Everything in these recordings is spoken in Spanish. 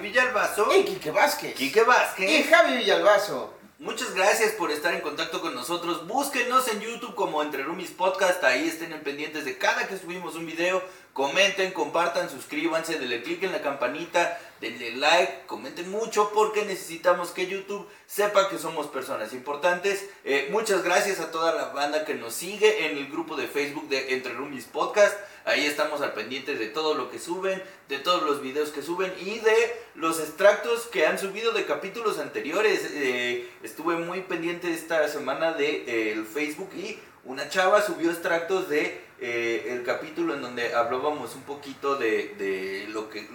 Villalbazo. Y Quique Vázquez. Quique Vázquez. Y Javi Villalbazo. Muchas gracias por estar en contacto con nosotros. Búsquenos en YouTube como Entre Roomies Podcast. Ahí estén pendientes de cada que subimos un video. Comenten, compartan, suscríbanse, denle click en la campanita, denle like, comenten mucho porque necesitamos que YouTube sepa que somos personas importantes. Eh, muchas gracias a toda la banda que nos sigue en el grupo de Facebook de Entre Roomies Podcast. Ahí estamos al pendiente de todo lo que suben, de todos los videos que suben y de los extractos que han subido de capítulos anteriores. Eh, estuve muy pendiente esta semana de eh, el Facebook y una chava subió extractos de eh, el capítulo en donde hablábamos un poquito de, de lo que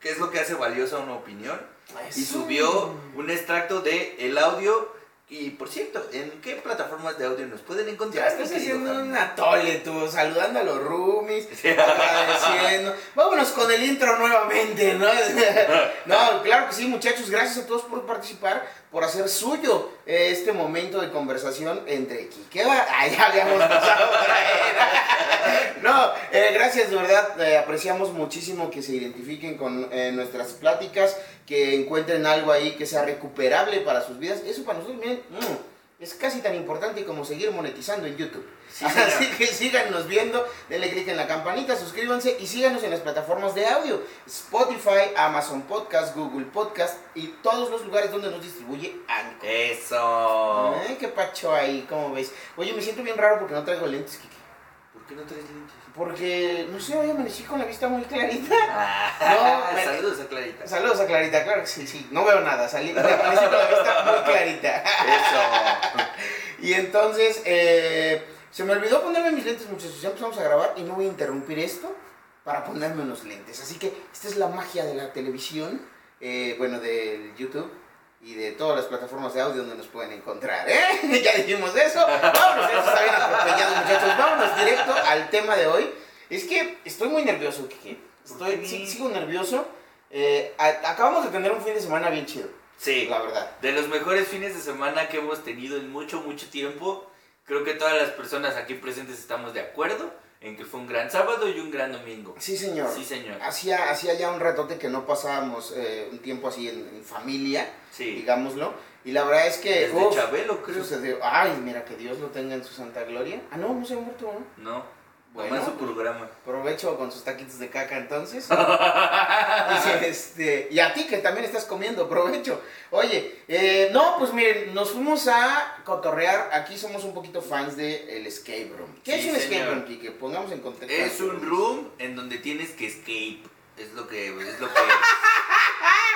qué es lo que hace valiosa una opinión y subió un extracto de el audio y por cierto, ¿en qué plataformas de audio nos pueden encontrar? Ya estás haciendo un atole tú, saludando a los roomies, agradeciendo. Vámonos con el intro nuevamente, ¿no? no, claro que sí, muchachos, gracias a todos por participar, por hacer suyo eh, este momento de conversación entre Kike. Ah, ya habíamos pasado No, eh, gracias, de verdad, eh, apreciamos muchísimo que se identifiquen con nuestras pláticas que encuentren algo ahí que sea recuperable para sus vidas. Eso para nosotros, miren, mm, es casi tan importante como seguir monetizando en YouTube. Así que síganos viendo, denle click en la campanita, suscríbanse y síganos en las plataformas de audio. Spotify, Amazon Podcast, Google Podcast y todos los lugares donde nos distribuye Anchor. Eso. ¿Eh? ¿Qué pacho ahí? ¿Cómo ves? Oye, me siento bien raro porque no traigo lentes, Kiki. ¿Por qué no traes lentes? Porque, no sé, hoy amanecí con la vista muy clarita. Ah, no, saludos a Clarita. Saludos a Clarita, claro que sí, sí. No veo nada, salí, amanecí con la vista muy clarita. Eso. y entonces, eh, se me olvidó ponerme mis lentes, muchachos. Ya empezamos a grabar y no voy a interrumpir esto para ponerme unos lentes. Así que esta es la magia de la televisión, eh, bueno, del YouTube y de todas las plataformas de audio donde nos pueden encontrar, ¿eh? ya dijimos eso. Vámonos, eso está bien atropellado, muchachos. Vámonos directo al tema de hoy. Es que estoy muy nervioso, Kiki. Estoy, sigo nervioso. Eh, acabamos de tener un fin de semana bien chido. Sí. La verdad. De los mejores fines de semana que hemos tenido en mucho, mucho tiempo. Creo que todas las personas aquí presentes estamos de acuerdo en que fue un gran sábado y un gran domingo. Sí, señor. Sí, señor. Hacía, hacía ya un ratote que no pasábamos eh, un tiempo así en, familia, sí. digámoslo. Y la verdad es que... Desde Chabelo, creo. Sucedió. Ay, mira, que Dios lo tenga en su santa gloria. Ah, no, no se ha muerto, ¿no? No. Bueno, su programa. Provecho con sus taquitos de caca entonces. y, este, y a ti que también estás comiendo, provecho. Oye, eh, no, pues miren, nos fuimos a cotorrear. Aquí somos un poquito fans de el escape room. ¿Qué es un escape room, Kike? Pongamos en contexto. Es un room en donde tienes que escape. Es lo que es. Lo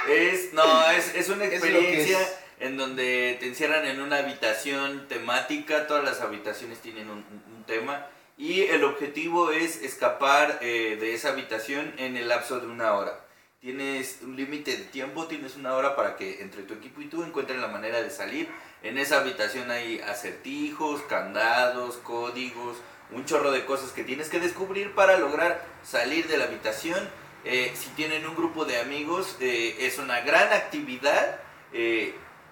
que es no, es, es una experiencia en donde te encierran en una habitación temática. Todas las habitaciones tienen un, un tema y el objetivo es escapar eh, de esa habitación en el lapso de una hora. Tienes un límite de tiempo, tienes una hora para que entre tu equipo y tú encuentren la manera de salir. En esa habitación hay acertijos, candados, códigos, un chorro de cosas que tienes que descubrir para lograr salir de la habitación. Eh, si tienen un grupo de amigos, eh, es una gran actividad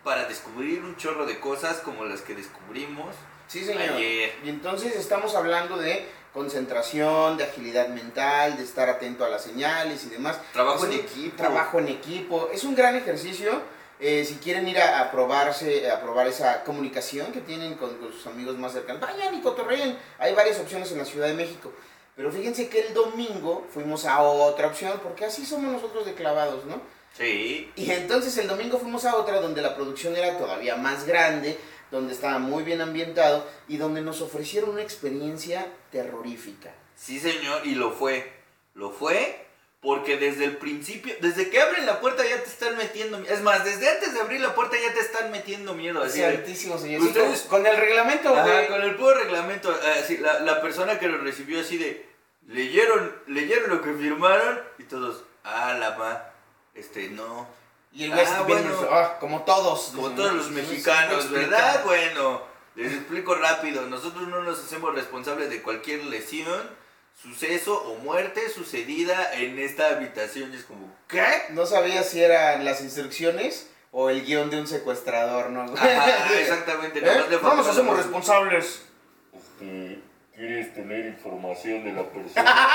para descubrir un chorro de cosas como las que descubrimos. Sí, señor. Y entonces estamos hablando de concentración, de agilidad mental, de estar atento a las señales y demás. Trabajo en equipo. Trabajo en equipo. Es un gran ejercicio. Eh, si quieren ir a, probarse, a probar esa comunicación que tienen con, sus amigos más cercanos, vayan y cotorreen. Hay varias opciones en la Ciudad de México. Pero fíjense que el domingo fuimos a otra opción, porque así somos nosotros de clavados, ¿no? Sí. Y entonces el domingo fuimos a otra donde la producción era todavía más grande, donde estaba muy bien ambientado y donde nos ofrecieron una experiencia terrorífica. Sí, señor, y lo fue. Lo fue porque desde el principio, desde que abren la puerta ya te están metiendo Es más, desde antes de abrir la puerta ya te están metiendo miedo. Así altísimo, señor. Ustedes, con, el reglamento, con el puro reglamento. Así, la, la, persona que lo recibió así de. Leyeron, leyeron lo que firmaron y todos. Ah, la ma. Este, no. Y el West ah, ah, como todos. Como todos los mexicanos, ¿verdad? Bueno, les explico rápido. Nosotros no nos hacemos responsables de cualquier lesión, suceso o muerte sucedida en esta habitación. Y es como, ¿qué? No sabía si eran las instrucciones o el guion de un secuestrador, ¿no? exactamente. ¿Eh? No nos hacemos responsables. Este, ¿Quieres tener información de la persona?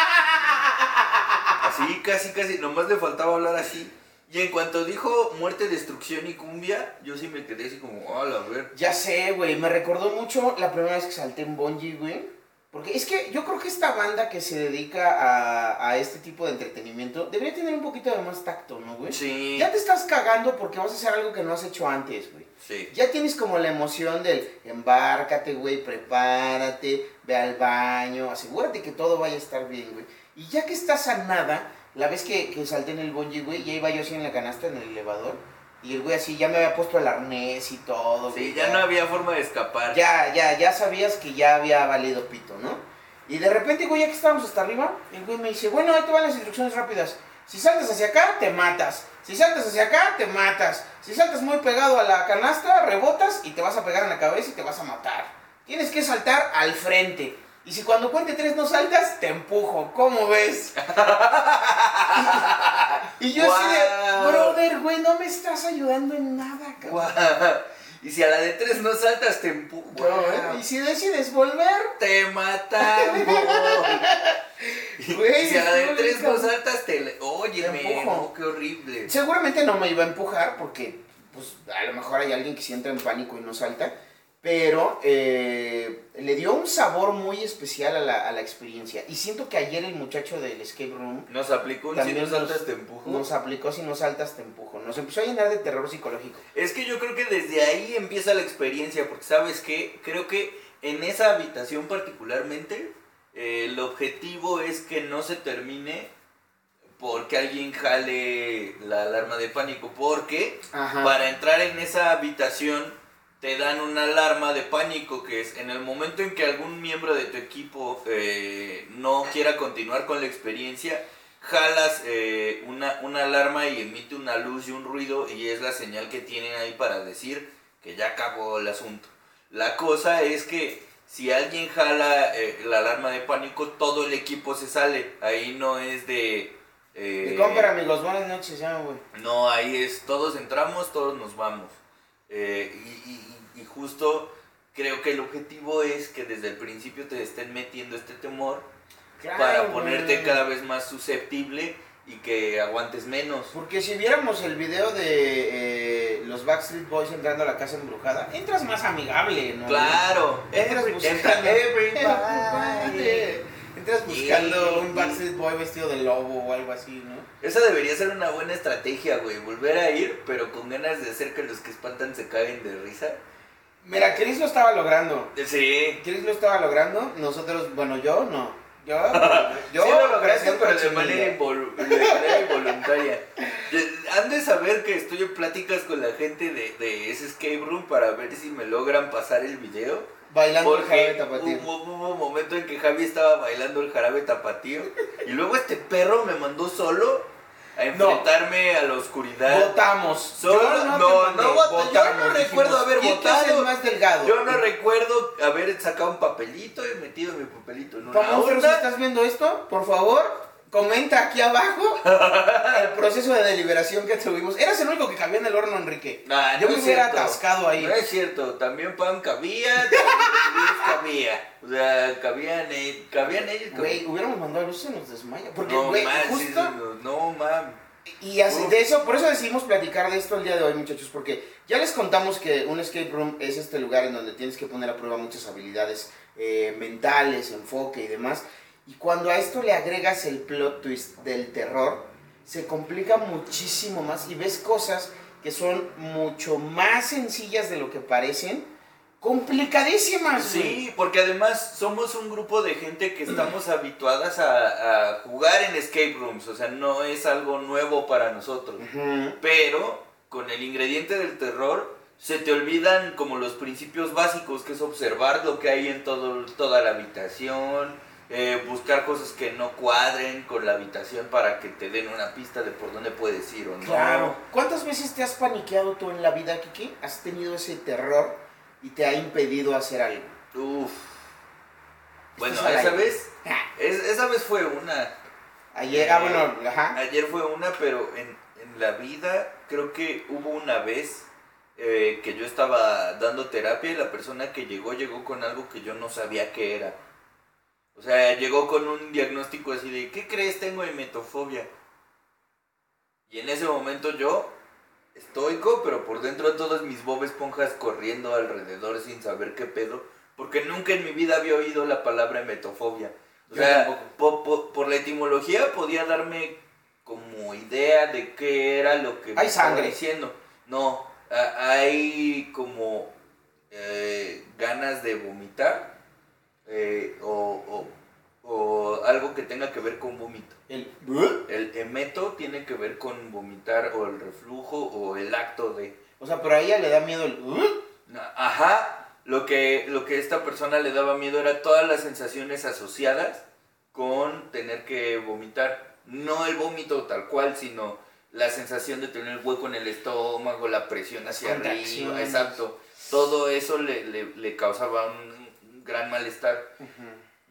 Así Sí, casi, casi. Nomás le faltaba hablar así. Y en cuanto dijo muerte, destrucción y cumbia, yo sí me quedé así como, hola, a ver. Ya sé, güey. Me recordó mucho la primera vez que salté en Bungie, güey. Porque es que yo creo que esta banda que se dedica a, a este tipo de entretenimiento debería tener un poquito de más tacto, ¿no, güey? Sí. Ya te estás cagando porque vas a hacer algo que no has hecho antes, güey. Sí. Ya tienes como la emoción del embárcate, güey, prepárate, ve al baño, asegúrate que todo vaya a estar bien, güey. Y ya que estás a nada, la vez que, que salté en el bungee, güey, ya iba yo así en la canasta, en el elevador, y el güey así ya me había puesto el arnés y todo, Sí, güey, ya no había forma de escapar. ya, ya, ya sabías que ya había valido pito, ¿no? Y de repente, güey, ya que estábamos hasta arriba, el güey me dice, bueno, ahí te van las instrucciones rápidas. Si saltas hacia acá, te matas. Si saltas hacia acá, te matas. Si saltas muy pegado a la canasta, rebotas y te vas a pegar en la cabeza y te vas a matar. Tienes que saltar al frente. Y si cuando cuente tres no saltas, te empujo. ¿Cómo ves? y yo así de, brother, güey, no me estás ayudando en nada, cabrón. Y si a la de tres no saltas, te empujo. No, ¿eh? Y si decides volver, Te matamos. Güey, y si a la de tres no saltas, te... le- Óyeme, Te empujo. no, qué horrible. Seguramente no me iba a empujar porque, pues, a lo mejor hay alguien que sí entra en pánico y no salta. Pero eh, le dio un sabor muy especial a la, a la experiencia. Y siento que ayer el muchacho del escape room Nos aplicó un si no saltas, te empujo. nos aplicó si no saltas te empujo. Nos empezó a llenar de terror psicológico. Es que yo creo que desde ahí empieza la experiencia, porque sabes qué, creo que en esa habitación particularmente, eh, el objetivo es que no se termine porque alguien jale la alarma de pánico, porque Ajá. para entrar en esa habitación te dan una alarma de pánico que es en el momento en que algún miembro de tu equipo eh, no quiera continuar con la experiencia, jalas eh, una, una alarma y emite una luz y un ruido y es la señal que tienen ahí para decir que ya acabó el asunto. La cosa es que si alguien jala eh, la alarma de pánico, todo el equipo se sale. Ahí no es de... eh, De compra, amigos. Buenas noches, ya, güey. no, ahí es, todos entramos, todos nos vamos. Eh, y, y- y justo creo que el objetivo es que desde el principio te estén metiendo este temor para ponerte güey. cada vez más susceptible y que aguantes menos. Porque si viéramos el video de eh, los Backstreet Boys entrando a la casa embrujada, entras más amigable, ¿no? Claro, Entras buscando, entra everybody. Entras buscando un Backstreet Boy vestido de lobo o algo así, ¿no? Esa debería ser una buena estrategia, güey. Volver a ir, pero con ganas de hacer que los que espantan se caguen de risa. Mira, Chris lo estaba logrando. Sí. Chris lo estaba logrando. Nosotros, bueno, yo no. Yo, yo sí lo lograste, pero de manera, invol- de manera involuntaria. Han de saber que estoy en pláticas con la gente de, de ese escape room para ver si me logran pasar el video. Bailando el jarabe tapatío. hubo, hubo un momento en que Javi estaba bailando el jarabe tapatío y luego este perro me mandó solo a enfrentarme a la oscuridad. Votamos. Solo- Yo no, no voté. Yo no recuerdo haber ¿quién votado? más delgado? Yo no recuerdo haber sacado un papelito y metido mi papelito en una si estás viendo esto, por favor, comenta aquí abajo el proceso de deliberación que tuvimos. Eras el único que cabía en el horno, Enrique. Nah, Yo no me hubiera atascado ahí. No es cierto, también Pam cabía, también Luis cabía. O sea, cabían, e- cabían ellos. Güey, hubiéramos mandado a luz se nos desmaya. Porque, no, güey, man, justo. sí, no, no, mam. Y así, de eso, por eso decidimos platicar de esto el día de hoy, muchachos, porque ya les contamos que un escape room es este lugar en donde tienes que poner a prueba muchas habilidades eh, mentales, enfoque y demás. Y cuando a esto le agregas el plot twist del terror, se complica muchísimo más y ves cosas que son mucho más sencillas de lo que parecen, complicadísimas. güey. Sí, porque además somos un grupo de gente que estamos habituadas a, a jugar en escape rooms, o sea, no es algo nuevo para nosotros. Ujú. Pero con el ingrediente del terror se te olvidan como los principios básicos, que es observar lo que hay en todo, toda la habitación, eh, buscar cosas que no cuadren con la habitación para que te den una pista de por dónde puedes ir o no. Claro. ¿Cuántas veces te has paniqueado tú en la vida, Kiki? ¿Has tenido ese terror y te ha impedido hacer algo? Uf. Bueno, esa vez, es- esa vez fue una. Ayer, ah, bueno, ajá. Ayer fue una, pero en, en la vida creo que hubo una vez eh, que yo estaba dando terapia y la persona que llegó llegó con algo que yo no sabía qué era. O sea, llegó con un diagnóstico así de, ¿qué crees? Tengo emetofobia. Y en ese momento yo, estoico, pero por dentro todas mis Bob Esponjas corriendo alrededor sin saber qué pedo. Porque nunca en mi vida había oído la palabra emetofobia. O Yo sea, po- po- por la etimología podía darme como idea de qué era lo que me Hay estaba sangre. diciendo. No, a- hay como eh, ganas de vomitar eh, o, o- o algo que tenga que ver con vómito. El... El emeto tiene que ver con vomitar o el reflujo o el acto de... O sea, pero a ella le da miedo el... Ajá, lo que, lo que esta persona le daba miedo era todas las sensaciones asociadas con tener que vomitar. No el vómito tal cual, sino la sensación de tener hueco en el estómago, la presión hacia arriba, exacto. Todo eso le, le- le causaba un gran malestar.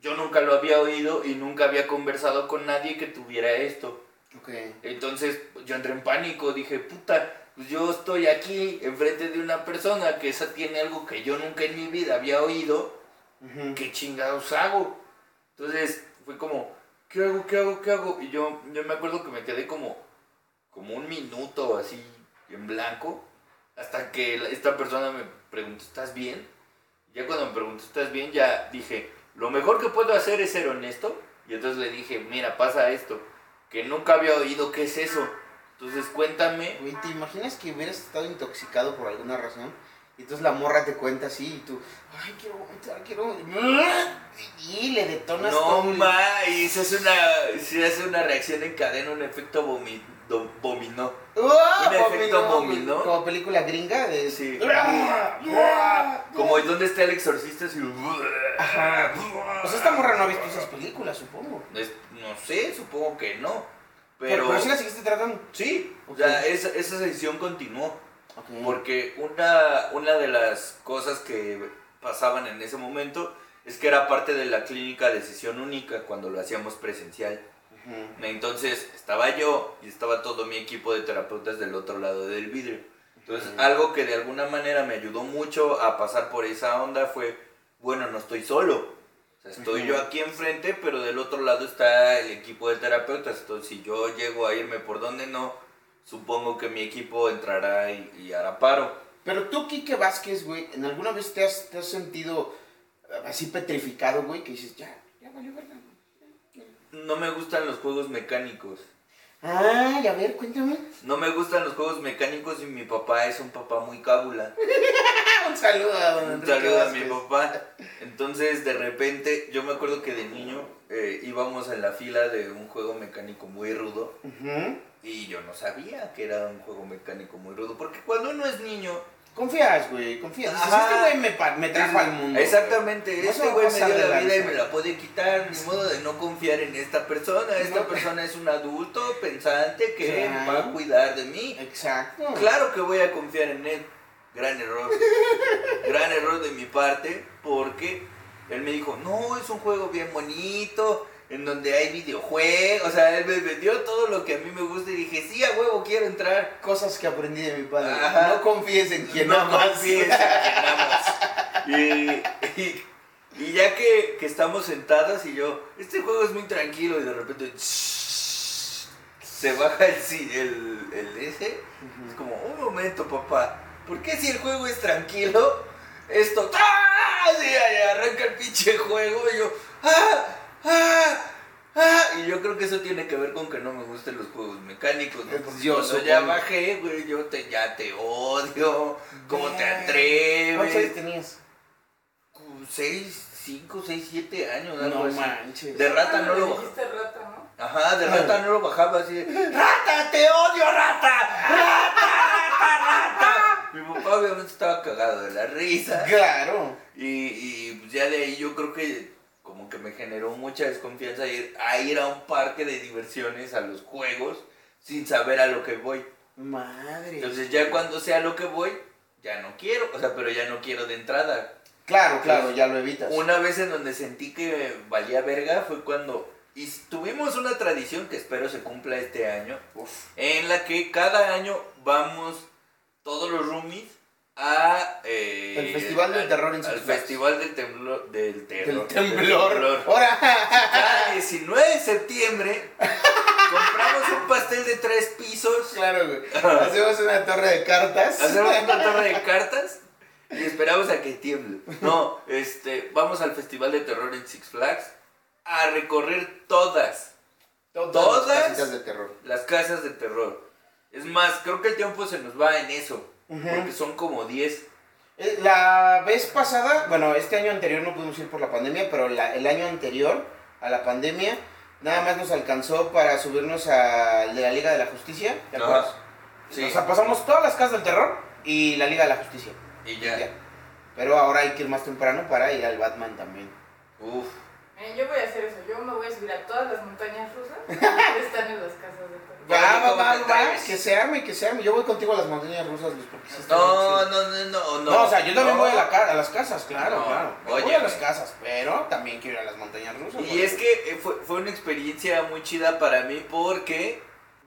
Yo nunca lo había oído y nunca había conversado con nadie que tuviera esto. Ok. Entonces yo entré en pánico, dije, puta, pues yo estoy aquí enfrente de una persona que esa tiene algo que yo nunca en mi vida había oído, Ujú. ¿qué chingados hago? Entonces fue como, ¿qué hago, qué hago, qué hago? Y yo, yo me acuerdo que me quedé como, como un minuto así en blanco, hasta que esta persona me preguntó, ¿estás bien? Ya cuando me preguntó, ¿estás bien? Ya dije, lo mejor que puedo hacer es ser honesto. Y entonces le dije, mira, pasa esto, que nunca había oído qué es eso. Entonces cuéntame. Güey, ¿te imaginas que hubieras estado intoxicado por alguna razón? Y entonces la morra te cuenta así y tú, ay, quiero vomitar, quiero vomitar. Y le detonas No, todo ma, y se hace una, se hace una reacción en cadena, un efecto vomi, do- dominó. ¡Ah! Un efecto Dominó. Como película gringa de... Sí. ¡Ah! ¡Ah! Como ¿y dónde está el exorcista? Así, Ajá. Pues esta morra no ha visto esas películas, supongo. Es- no sé, supongo que no. Pero, Pero, pero sí la seguiste tratando. sí, o sea, esa, esa sesión continuó. Porque una, una de las cosas que pasaban en ese momento es que era parte de la clínica de sesión única cuando lo hacíamos presencial. Entonces estaba yo y estaba todo mi equipo de terapeutas del otro lado del vidrio. Entonces algo que de alguna manera me ayudó mucho a pasar por esa onda fue, bueno, no estoy solo. O sea, estoy yo aquí enfrente, pero del otro lado está el equipo de terapeutas. Entonces si yo llego a irme por donde no, supongo que mi equipo entrará y, y hará paro. Pero tú, Kike Vázquez, güey, ¿en alguna vez te has, te has sentido así petrificado, güey? Que dices, ya, ya valió verga. No me gustan los juegos mecánicos. Ay, a ver, cuéntame. No me gustan los juegos mecánicos y mi papá es un papá muy cábula. Un saludo a don Un saludo a mi papá. Entonces, de repente, yo me acuerdo que de niño eh, íbamos en la fila de un juego mecánico muy rudo y yo no sabía que era un juego mecánico muy rudo. Porque cuando uno es niño, Confías, güey, confías. Dices, Ajá. este güey me, me trajo al mundo. Exactamente, güey. Este güey me dio la vida y me la puede quitar, ni modo de no confiar en esta persona. Esta No. persona es un adulto pensante que Claro. va a cuidar de mí. Exacto. Claro que voy a confiar en él. Gran error. Gran error de mi parte porque él me dijo, no, es un juego bien bonito, en donde hay videojuegos. O sea, él me vendió todo lo que a mí me gusta y dije, sí, a huevo, quiero entrar. Cosas que aprendí de mi padre. Ajá. No confíes en quien no amas. confíes en quien amas. Y, y- y ya que, que estamos sentadas y yo, este juego es muy tranquilo y de repente se baja el, el, el ese. Es como, un momento, papá. ¿Por qué si el juego es tranquilo? Esto. ¡Ah! Ahí arranca el pinche juego y yo. ¡Ah! ¡Ah! ¡Ah! Y yo creo que eso tiene que ver con que no me gusten los juegos mecánicos. ¿no? Porque Yo cuando ya bajé, güey, yo te, ya te odio. ¿Cómo te ¿Cuántos años atreves? tenías? 6, 5, 6, 7 años. algo No así. manches. De rata no Le lo dijiste rata, ¿no? Ajá, de rata no lo bajaba así. de, ¡Rata, te odio, rata! ¡Rata, rata, rata! Mi papá obviamente estaba cagado de la risa. Claro. Y, y pues ya de ahí yo creo que que me generó mucha desconfianza ir a ir a un parque de diversiones, a los juegos, sin saber a lo que voy. Madre. Entonces ya cuando sé a lo que voy, ya no quiero. O sea, pero ya no quiero de entrada. Claro, claro, ya lo evitas. Una vez en donde sentí que valía verga fue cuando y tuvimos una tradición que espero se cumpla este año, Uf. en la que cada año vamos todos los roomies a eh, El Festival del al- Terror en Six al Flags. festival del temblor del terror Del temblor. del temblor. Ahora. Cada 19 de septiembre compramos un pastel de tres pisos. Claro, güey. Hacemos una torre de cartas. Hacemos una torre de cartas y esperamos a que tiemble. No, este, vamos al Festival de Terror en Six Flags a recorrer todas. Todas, las casitas de terror. Las casas de terror. Es más, creo que el tiempo se nos va en eso. Porque son como 10. Eh, La vez pasada, bueno, este año anterior no pudimos ir por la pandemia, pero la- el año anterior a la pandemia, nada más nos alcanzó para subirnos al de la Liga de la Justicia. ¿Te acuerdas? Sí. O sea, pasamos todas las casas del terror y la Liga de la Justicia. Y ya. Ya. Pero ahora hay que ir más temprano para ir al Batman también. Uf. Eh, yo voy a hacer eso. Yo me voy a subir a todas las montañas rusas que están en las casas de terror. Ya, Va, va, ¿cómo va, que se arme, que se arme. Yo voy contigo a las montañas rusas, Luis, porque sí está bien No, no, no, no, no. No, o sea, yo también no. voy a, la ca- a las casas, claro, No, claro. Yo voy oye, a las casas, pero también quiero ir a las montañas rusas. Y es que eh, fue, fue una experiencia muy chida para mí porque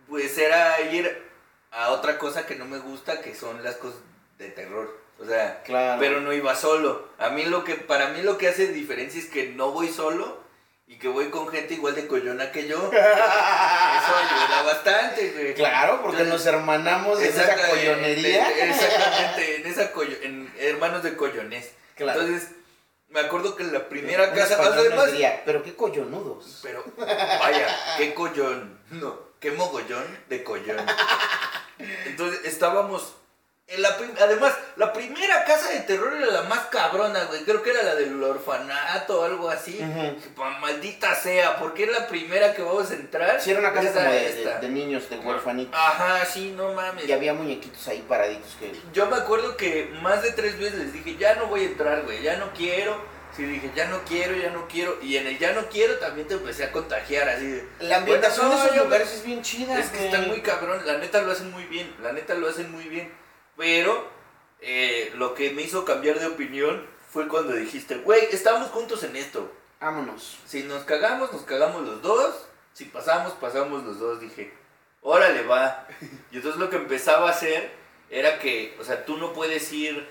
pues era ir a otra cosa que no me gusta que son las cosas de terror. O sea, Claro. pero no iba solo. A mí lo que para mí lo que hace diferencia es que no voy solo y que voy con gente igual de collona que yo. Eso ayuda bastante, güey. Claro, porque nos hermanamos en esa collonería. Exactamente, en esa collo- en hermanos de collones. Claro. Entonces, me acuerdo que en la primera casa, además, diría, pero qué collonudos. pero, vaya, qué collón. No, qué mogollón de collón. Entonces estábamos. En la prim- además, la primera casa de terror era la más cabrona, güey. Creo que era la del orfanato o algo así. Que pa' maldita sea, porque es la primera que vamos a entrar. Sí, era una casa como de, de- esta. de niños, de huerfanitos. Ajá, sí, no mames. Y había muñequitos ahí paraditos que... Yo me acuerdo que más de tres veces les dije, ya no voy a entrar, güey, ya no quiero. Sí, dije, ya no quiero, ya no quiero. Y en el ya no quiero también te empecé a contagiar, así de. La ambientación de esos lugares es bien chida. Es que están muy cabrón, la neta lo hacen muy bien, la neta lo hacen muy bien. Pero eh, lo que me hizo cambiar de opinión fue cuando dijiste, güey, estamos juntos en esto. Vámonos. Si nos cagamos, nos cagamos los dos. Si pasamos, pasamos los dos. Dije, órale, va. Y entonces lo que empezaba a hacer era que, o sea, tú no puedes ir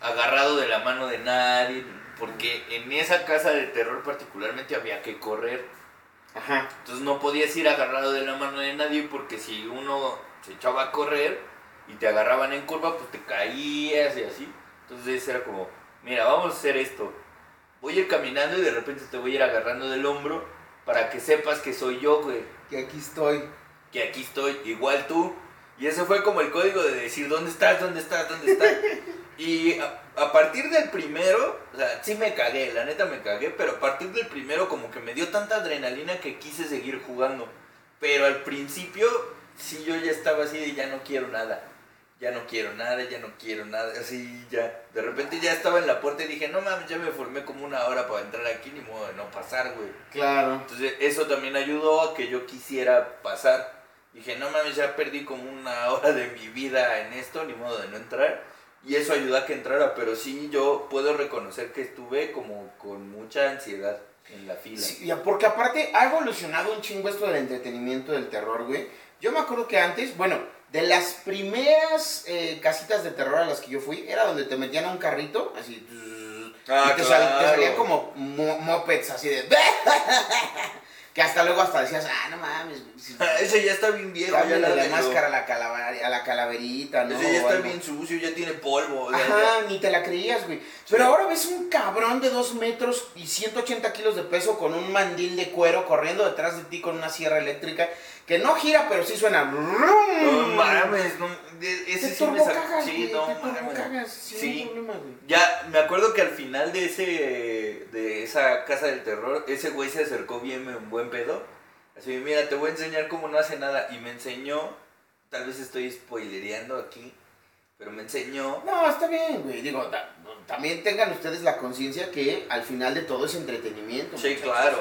agarrado de la mano de nadie. Porque en esa casa de terror particularmente había que correr. Ajá. Entonces no podías ir agarrado de la mano de nadie porque si uno se echaba a correr y te agarraban en curva, pues te caías y así. Entonces era como, mira, vamos a hacer esto. Voy a ir caminando y de repente te voy a ir agarrando del hombro para que sepas que soy yo, güey. Y aquí estoy. Que aquí estoy, igual tú. Y ese fue como el código de decir, ¿dónde estás? ¿Dónde estás? ¿Dónde estás? Y a, a partir del primero, o sea, sí me cagué, la neta me cagué, pero a partir del primero como que me dio tanta adrenalina que quise seguir jugando. Pero al principio, sí yo ya estaba así de ya no quiero nada. Ya no quiero nada, ya no quiero nada, así ya. De repente ya estaba en la puerta y dije, no mames, ya me formé como una hora para entrar aquí, ni modo de no pasar, güey. Claro. Entonces eso también ayudó a que yo quisiera pasar. Dije, no mames, ya perdí como una hora de mi vida en esto, ni modo de no entrar. Y eso ayudó a que entrara, pero sí yo puedo reconocer que estuve como con mucha ansiedad en la fila. Sí, porque aparte ha evolucionado un chingo esto del entretenimiento del terror, güey. Yo me acuerdo que antes, bueno, de las primeras eh, casitas de terror a las que yo fui, era donde te metían a un carrito, así. Ah, y te, sal- te claro. salían como mo- mopeds así de. que hasta luego hasta decías, ah, no mames. si- Ese ya está bien viejo, ya la máscara a la, a la calaverita, ¿no? Ese ya está bien sucio, ya tiene polvo. Ajá, ni te la creías, güey. Pero Sí. ahora ves un cabrón de 2 metros y 180 kilos de peso con un mandil de cuero corriendo detrás de ti con una sierra eléctrica que no gira, pero sí suena. No mames, no, Te ese sí me turbocagas, Sí, güey, no mames. sin Sí. ningún problema, güey. Ya, me acuerdo que al final de ese de esa casa del terror, ese güey se acercó bien en buen pedo. Así, mira, te voy a enseñar cómo no hace nada. Y me enseñó, tal vez estoy spoilereando aquí, pero me enseñó. No, está bien, güey. Digo, ta- también tengan ustedes la conciencia que al final de todo es entretenimiento. Sí, muchachos, claro.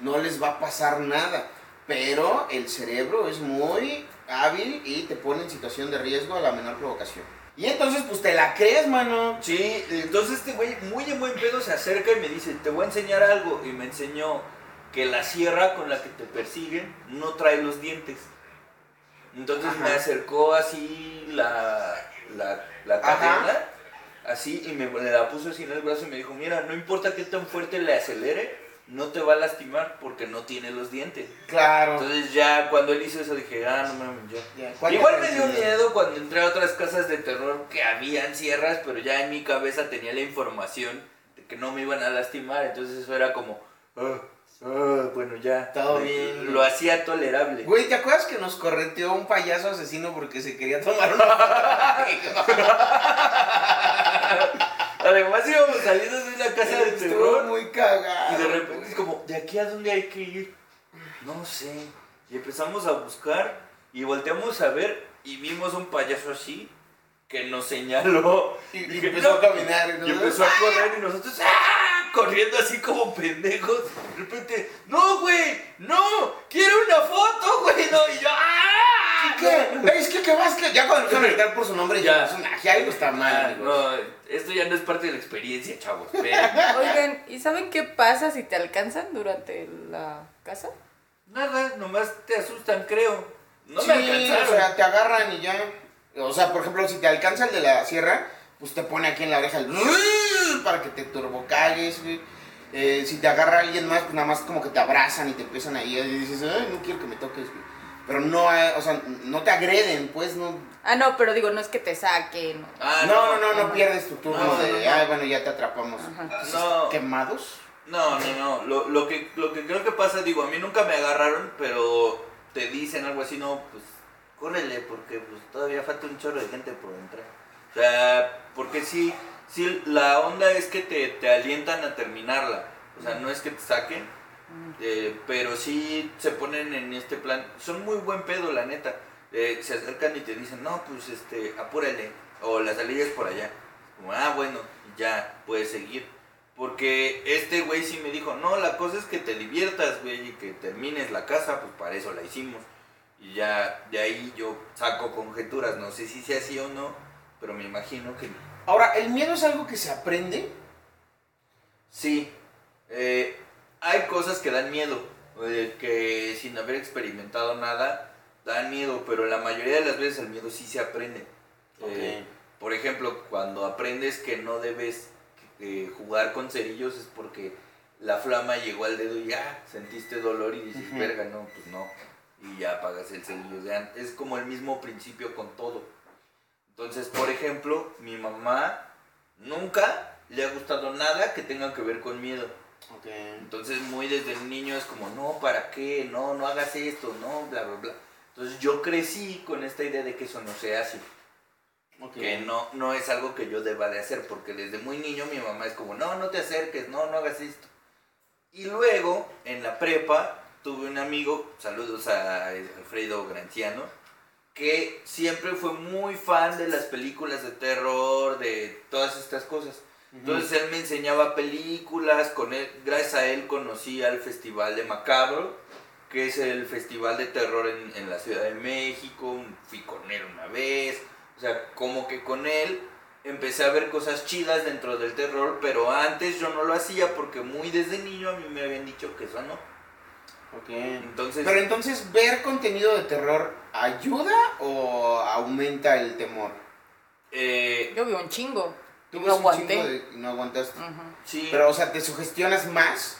No les va a pasar nada. Pero el cerebro es muy hábil y te pone en situación de riesgo a la menor provocación. Y entonces, pues te la crees, mano. Sí, entonces este güey muy en buen pedo se acerca y me dice, te voy a enseñar algo. Y me enseñó que la sierra con la que te persiguen no trae los dientes. Entonces Ajá. me acercó así la, la, la Ajá. cadena, así, y me, me la puso así en el brazo y me dijo, mira, no importa qué tan fuerte le acelere, no te va a lastimar porque no tiene los dientes. Claro. Entonces ya cuando él hizo eso dije, ah, no mames, ¿cuál Igual me dio miedo cuando entré a otras casas de terror que habían sierras, pero ya en mi cabeza tenía la información de que no me iban a lastimar, entonces eso era como, ah, ah, bueno, ya. Todo bien. Lo hacía tolerable. Güey, ¿te acuerdas que nos correteó un payaso asesino porque se quería tomar una Además íbamos saliendo de una casa de terror muy cagado. y de repente es como, ¿de aquí a dónde hay que ir? No sé. Y empezamos a buscar y volteamos a ver y vimos un payaso así que nos señaló. Y, y empezó "No". a caminar. Y empezó a correr y nosotros ¡ah! corriendo así como pendejos. De repente, no, güey, no, quiero una foto, güey, no. Y yo, ¡ah! ¿Qué? Es que, ¿qué más Ya empezaron a gritar por su nombre, Ya. dijimos, "Nah, que algo está mal. Ah, amigos". no, esto ya no es parte de la experiencia, chavos. Oigan, ¿y saben qué pasa si te alcanzan durante la casa? Nada, nomás te asustan, creo. No sí, me alcanzaron. o sea, te agarran y ya. O sea, por ejemplo, si te alcanza el de la sierra, pues te pone aquí en la oreja el para que te turbocagues, güey. Eh, si te agarra alguien más, pues nada más como que te abrazan y te empiezan ahí y dices, ay, no quiero que me toques, güey. Pero no, eh, o sea, no te agreden, pues, no. Ah, no, pero digo, no es que te saquen. Ah, no, no, no, no pierdes tu turno No, de, no, no. ay, bueno, ya te atrapamos. Ajá. Entonces, No. ¿Quemados? No, no, no. Lo, lo, que, lo que creo que pasa, digo, a mí nunca me agarraron, pero te dicen algo así, no, pues córrele, porque pues todavía falta un chorro de gente por entrar. O sea, porque sí, sí, la onda es que te, te alientan a terminarla. O sea, no es que te saquen, eh, pero sí se ponen en este plan. Son muy buen pedo, la neta. Eh, se acercan y te dicen, no, pues este, apúrale. O la salida es por allá. Como, ah, bueno, ya, puedes seguir. Porque este güey sí me dijo, no, la cosa es que te diviertas, güey, y que termines la casa, pues para eso la hicimos. Y ya de ahí yo saco conjeturas, no sé si sea así o no, pero me imagino que Ahora, ¿el miedo es algo que se aprende? sí. Eh, hay cosas que dan miedo, eh, que sin haber experimentado nada, dan miedo, pero la mayoría de las veces el miedo sí se aprende. Eh, por ejemplo, cuando aprendes que no debes eh, jugar con cerillos es porque la flama llegó al dedo y ya sentiste dolor y dices, verga, no, pues no. Y ya apagas el cerillo. O sea, es como el mismo principio con todo. Entonces, por ejemplo, mi mamá nunca le ha gustado nada que tenga que ver con miedo. Entonces, muy desde niño es como, no, ¿para qué? No, no hagas esto, no, bla, bla, bla. Entonces, yo crecí con esta idea de que eso no se hace ok. que no, no es algo que yo deba de hacer, porque desde muy niño mi mamá es como, no, no te acerques, no, no hagas esto. Y luego, en la prepa, tuve un amigo, saludos a Alfredo Granciano, que siempre fue muy fan de las películas de terror, de todas estas cosas. Entonces él me enseñaba películas, con él, gracias a él conocí al Festival de Macabro, que es el festival de terror en, en la Ciudad de México, fui con él una vez, o sea, como que con él empecé a ver cosas chidas dentro del terror, pero antes yo no lo hacía porque muy desde niño a mí me habían dicho que eso no. Ok. Entonces, Pero entonces, ¿ver contenido de terror ayuda o aumenta el temor? eh, Yo vi un chingo. Tú no un aguanté. chingo de- y no aguantaste. Sí, Pero, o sea, te sugestionas más.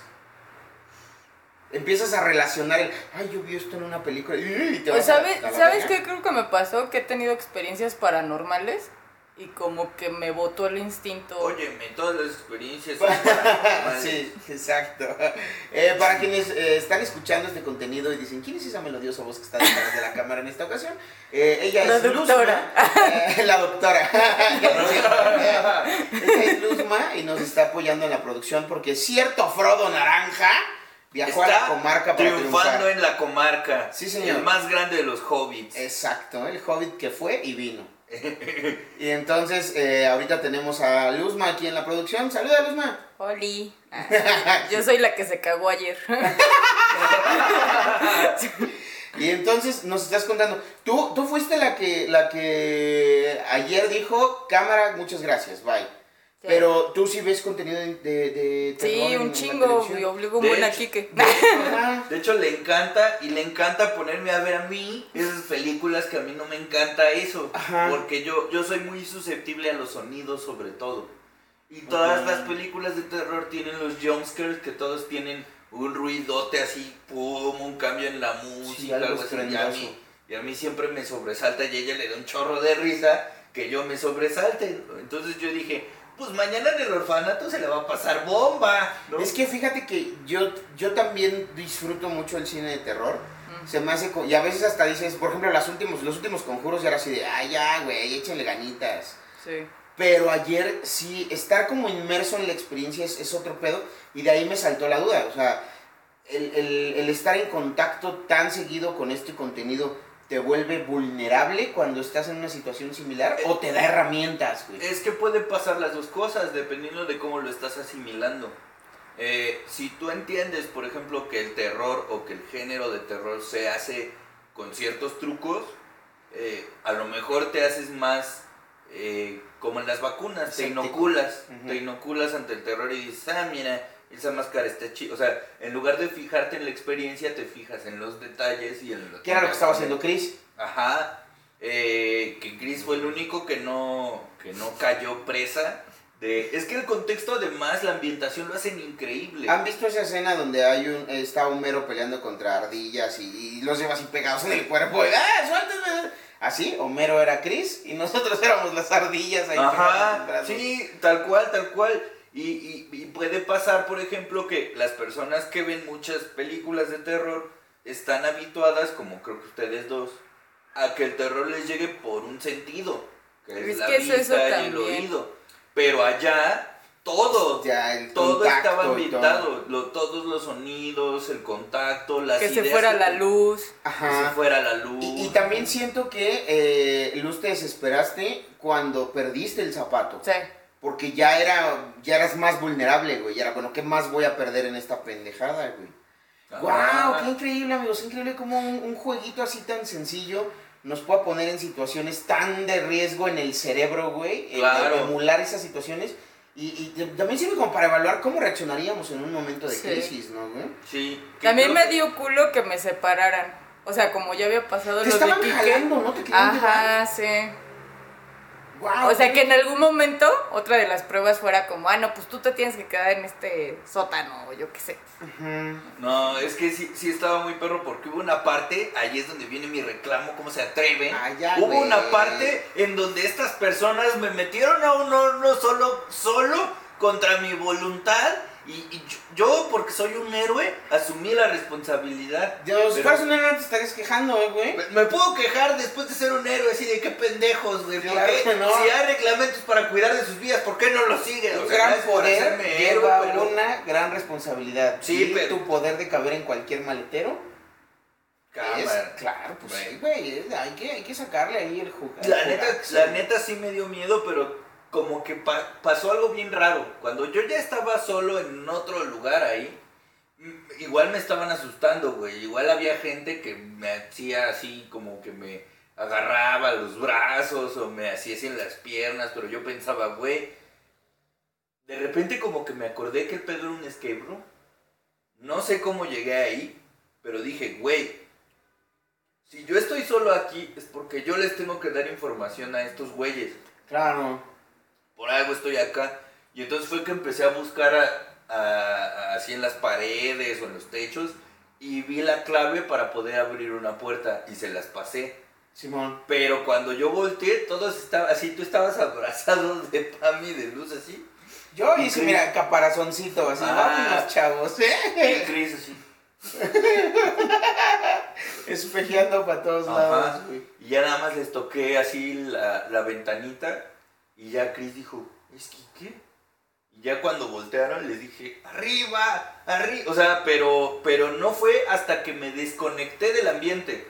Empiezas a relacionar el, ay, yo vi esto en una película. Y te vas a- ¿sabes, a la ¿sabes qué creo que me pasó? Que he tenido experiencias paranormales y como que me botó el instinto. óyeme, todas las experiencias son. Sí, exacto. Eh, para quienes eh, están escuchando este contenido y dicen, ¿quién es esa melodiosa voz que está detrás de la cámara en esta ocasión? Eh, ella La es doctora. Luzma, eh, la doctora. ella es Luzma y nos está apoyando en la producción porque cierto Frodo Naranja viajó a la comarca para triunfando triunfar. en la comarca. Sí, señor. El más grande de los hobbits. Exacto, el hobbit que fue y vino. y entonces, eh, ahorita tenemos a Luzma aquí en la producción. Saluda, Luzma. Oli. Ah, Yo soy la que se cagó ayer. Y entonces nos estás contando, tú, tú fuiste la que, la que ayer dijo, cámara, muchas gracias, bye. Sí. Pero tú sí ves contenido de, de, de terror Sí, en un la chingo. televisión? Y obligo un buen a Kike. Ajá. De hecho, le encanta y le encanta ponerme a ver a mí esas películas que a mí no me encanta eso. Ajá. Porque yo, yo soy muy susceptible a los sonidos sobre todo. Y todas Ok. las películas de terror tienen los jumpscares que todos tienen un ruidote así, pum, un cambio en la música, algo algo así. Y a, mí, y a mí siempre me sobresalta y a ella le da un chorro de risa que yo me sobresalte. Entonces yo dije, pues mañana en el orfanato se le va a pasar bomba. ¿no? Es que fíjate que yo, yo también disfruto mucho el cine de terror. Se me hace, y a veces hasta dices, por ejemplo, las últimos, los últimos conjuros ya era así de, ay, ya, güey, échenle ganitas. Sí. Pero ayer sí, estar como inmerso en la experiencia es, es otro pedo, y de ahí me saltó la duda. O sea, el, el- el estar en contacto tan seguido con este contenido te vuelve vulnerable cuando estás en una situación similar o te da herramientas, güey. Es que puede pasar las dos cosas dependiendo de cómo lo estás asimilando. Eh, si tú entiendes, por ejemplo, que el terror o que el género de terror se hace con ciertos trucos, eh, a lo mejor te haces más eh, como en las vacunas, te inoculas, te inoculas ante el terror y dices, ah, mira, esa máscara está chida. O sea, en lugar de fijarte en la experiencia, te fijas en los detalles y en lo ¿Qué era lo que estaba haciendo Chris? Ajá. eh, que Chris fue el único que no, que no cayó presa. De, es que el contexto, además, la ambientación lo hacen increíble. ¿Han visto esa escena donde hay un está Homero peleando contra ardillas y, y los lleva así pegados en el cuerpo? Y, ¡Ah, suéltenme! Así, Homero era Chris y nosotros éramos las ardillas ahí. Ajá, sí, tal cual, tal cual. Y, y- y puede pasar, por ejemplo, que las personas que ven muchas películas de terror están habituadas, como creo que ustedes dos, a que el terror les llegue por un sentido, que es, Es la que es eso vista y el oído. Pero allá, todo, Ya, el todo contacto estaba y todo. ambientado, lo- todos los sonidos, el contacto, las Que se ideas fuera que- la luz. que se Ajá. fuera la luz. Y, y también siento que, eh, Luz, te desesperaste cuando perdiste el zapato. Sí. Porque ya era, ya eras más vulnerable, güey. Ya era, bueno, ¿qué más voy a perder en esta pendejada, güey? Ajá. ¡Wow! ¡Qué increíble, amigos! Increíble como un, un jueguito así tan sencillo nos puede poner en situaciones tan de riesgo en el cerebro, güey. Claro. emular esas situaciones. Y, y también sirve como para evaluar cómo reaccionaríamos en un momento de Sí. crisis, ¿no, güey? Sí. También creo me dio culo que me separaran. O sea, como ya había pasado Te lo de estaban Quique. jalando, ¿no? Te querían llevar. Ajá, sí. O sea, que en algún momento otra de las pruebas fuera como, ah, no, pues tú te tienes que quedar en este sótano o yo qué sé. No, es que sí, sí estaba muy perro porque hubo una parte, ahí es donde viene mi reclamo, cómo se atreven. Ah, ya, hubo una parte en donde estas personas me metieron a un horno solo, solo contra mi voluntad y, y yo, porque soy un héroe, asumí la responsabilidad. Dios, Pero- fueras un héroe no te estarías quejando, eh, güey. Me, me puedo quejar después de ser un héroe, así de qué pendejos, güey. ¿por Claro no. Si hay reglamentos para cuidar de sus vidas, ¿por qué no los siguen? Un gran poder lleva héroe, pero- una gran responsabilidad. Sí, Y pero- tu poder de caber en cualquier maletero. Es- claro, pues Güey. sí, güey. Hay que, hay que sacarle ahí el jugar. La neta, la neta sí me dio miedo, pero como que pa- pasó algo bien raro. Cuando yo ya estaba solo en otro lugar ahí, mm, igual me estaban asustando, güey. Igual había gente que me hacía así, como que me agarraba los brazos o me hacía así las piernas, pero yo pensaba, güey, de repente como que me acordé que el pedo era un escape. No sé cómo llegué ahí, pero dije, güey, si yo estoy solo aquí es porque yo les tengo que dar información a estos güeyes. Claro. Por algo estoy acá. Y entonces fue que empecé a buscar a- a- a- así en las paredes o en los techos y vi la clave para poder abrir una puerta y se las pasé. Simón. Pero cuando yo volteé, todos estaban así, tú estabas abrazado de Pami de luz así. Yo Y hice, Chris- mira, caparazoncito, así, Ah. vámonos, chavos, Y ¿eh? Chris así. Espejeando para todos Ajá. lados, güey. Y ya nada más les toqué así la, la ventanita y ya Chris dijo, ¿es que qué? Y ya cuando voltearon les dije, arriba, arriba. O sea, pero, pero no fue hasta que me desconecté del ambiente.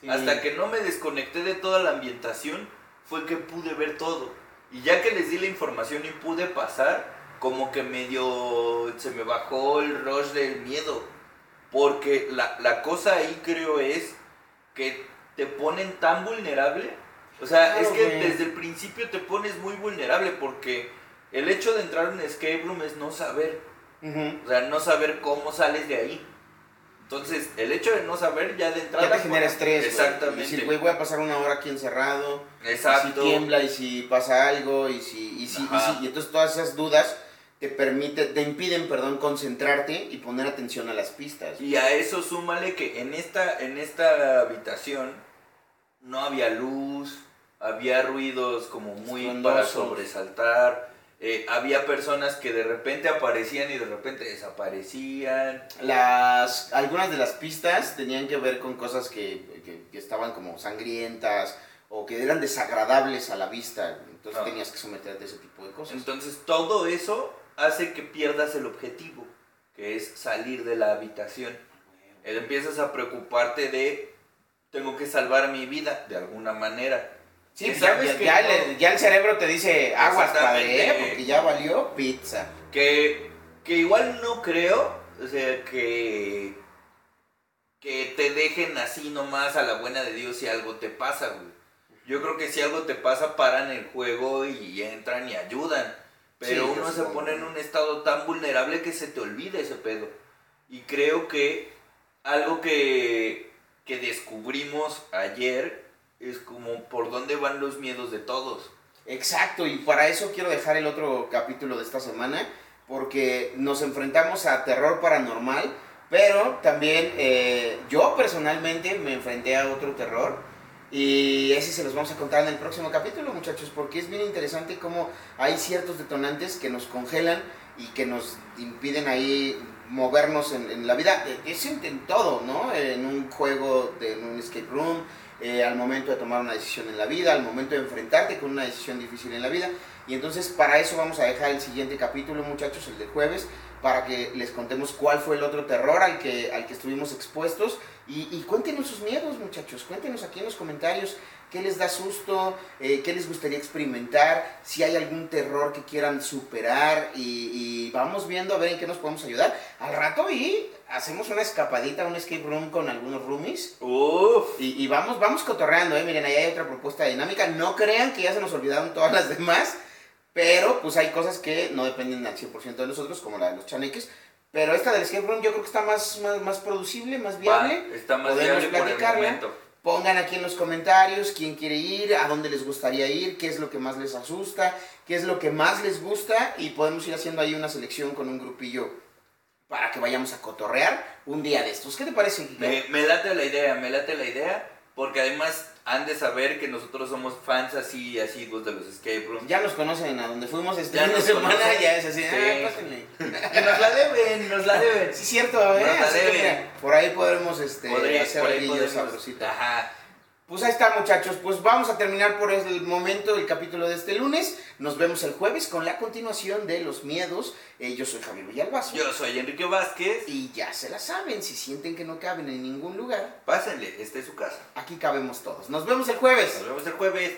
Sí. Hasta que no me desconecté de toda la ambientación fue que pude ver todo. Y ya que les di la información y pude pasar, como que medio se me bajó el rush del miedo. Porque la, la cosa ahí creo es que te ponen tan vulnerable. O sea, Claro, es que güey. desde el principio te pones muy vulnerable porque el hecho de entrar en un escape room es no saber. O sea, no saber cómo sales de ahí. Entonces, el hecho de no saber ya de entrada... Ya te genera estrés. Exactamente. Y decir, güey, voy a pasar una hora aquí encerrado. Exacto. Y si tiembla y si pasa algo y si, y si, y si- y entonces todas esas dudas te permite, te impiden, perdón, concentrarte y poner atención a las pistas. Y a eso súmale que en esta, en esta habitación no había luz, había ruidos como muy para sobresaltar, eh, había personas que de repente aparecían y de repente desaparecían. Las, algunas de las pistas tenían que ver con cosas que, que- que estaban como sangrientas o que eran desagradables a la vista. Entonces Ah. tenías que someterte a ese tipo de cosas. Entonces todo eso hace que pierdas el objetivo, que es salir de la habitación. Eh, Empiezas a preocuparte de, tengo que salvar mi vida de alguna manera. Sí, ya, sabes ya- que ya no- el, ya el cerebro te dice aguas padre, ¿eh? Porque ya valió pizza. Que, que igual no creo, o sea, que, que te dejen así nomás a la buena de Dios si algo te pasa, güey. Yo creo que si algo te pasa, paran el juego y entran y ayudan. Pero Sí, uno se pone en un estado tan vulnerable que se te olvida ese pedo. Y creo que algo que, que descubrimos ayer es como por dónde van los miedos de todos. Exacto, y para eso quiero dejar el otro capítulo de esta semana, porque nos enfrentamos a terror paranormal, pero también eh, yo personalmente me enfrenté a otro terror. Y ese se los vamos a contar en el próximo capítulo, muchachos, porque es bien interesante cómo hay ciertos detonantes que nos congelan y que nos impiden ahí movernos en, la vida. Eh, Es en todo, ¿no? En un juego, de, en un escape room, eh, al momento de tomar una decisión en la vida, al momento de enfrentarte con una decisión difícil en la vida. Y entonces para eso vamos a dejar el siguiente capítulo, muchachos, el del jueves, para que les contemos cuál fue el otro terror al que, al que estuvimos expuestos. Y, y cuéntenos sus miedos, muchachos, cuéntenos aquí en los comentarios qué les da susto, eh, qué les gustaría experimentar, si hay algún terror que quieran superar y, y vamos viendo a ver en qué nos podemos ayudar. Al rato y hacemos una escapadita, un escape room con algunos roomies. Uf. Y, y vamos, vamos cotorreando, ¿eh? Miren, ahí hay otra propuesta dinámica. No crean que ya se nos olvidaron todas las demás, pero pues hay cosas que no dependen al 100% de nosotros, como la de los chaneques. Pero esta del escape room yo creo que está más, más, más producible, más viable. Va, está más Podemos viable por el platicarla. momento. Pongan aquí en los comentarios quién quiere ir, a dónde les gustaría ir, qué es lo que más les asusta, qué es lo que más les gusta y podemos ir haciendo ahí una selección con un grupillo para que vayamos a cotorrear un día de estos. ¿Qué te parece? Me, me late la idea, me late la idea, porque además han de saber que nosotros somos fans así, asiduos de los escape rooms. Ya nos conocen a donde fuimos este Ya fin de semana, conocen. ya es así, Sí. ah, pásenle. Y nos la deben, nos la deben. Sí, cierto, ¿eh? Nos la deben. mira, por ahí podremos este, Podría- hacer por ahí podemos-. Ajá. Pues ahí está, muchachos. Pues vamos a terminar por el momento el capítulo de este lunes. Nos vemos el jueves con la continuación de los miedos. Eh, yo soy Javier Villalbazo. Yo soy Enrique Vázquez. Y ya se la saben, si sienten que no caben en ningún lugar, Pásenle, esta es su casa. aquí cabemos todos. Nos vemos el jueves. Nos vemos el jueves.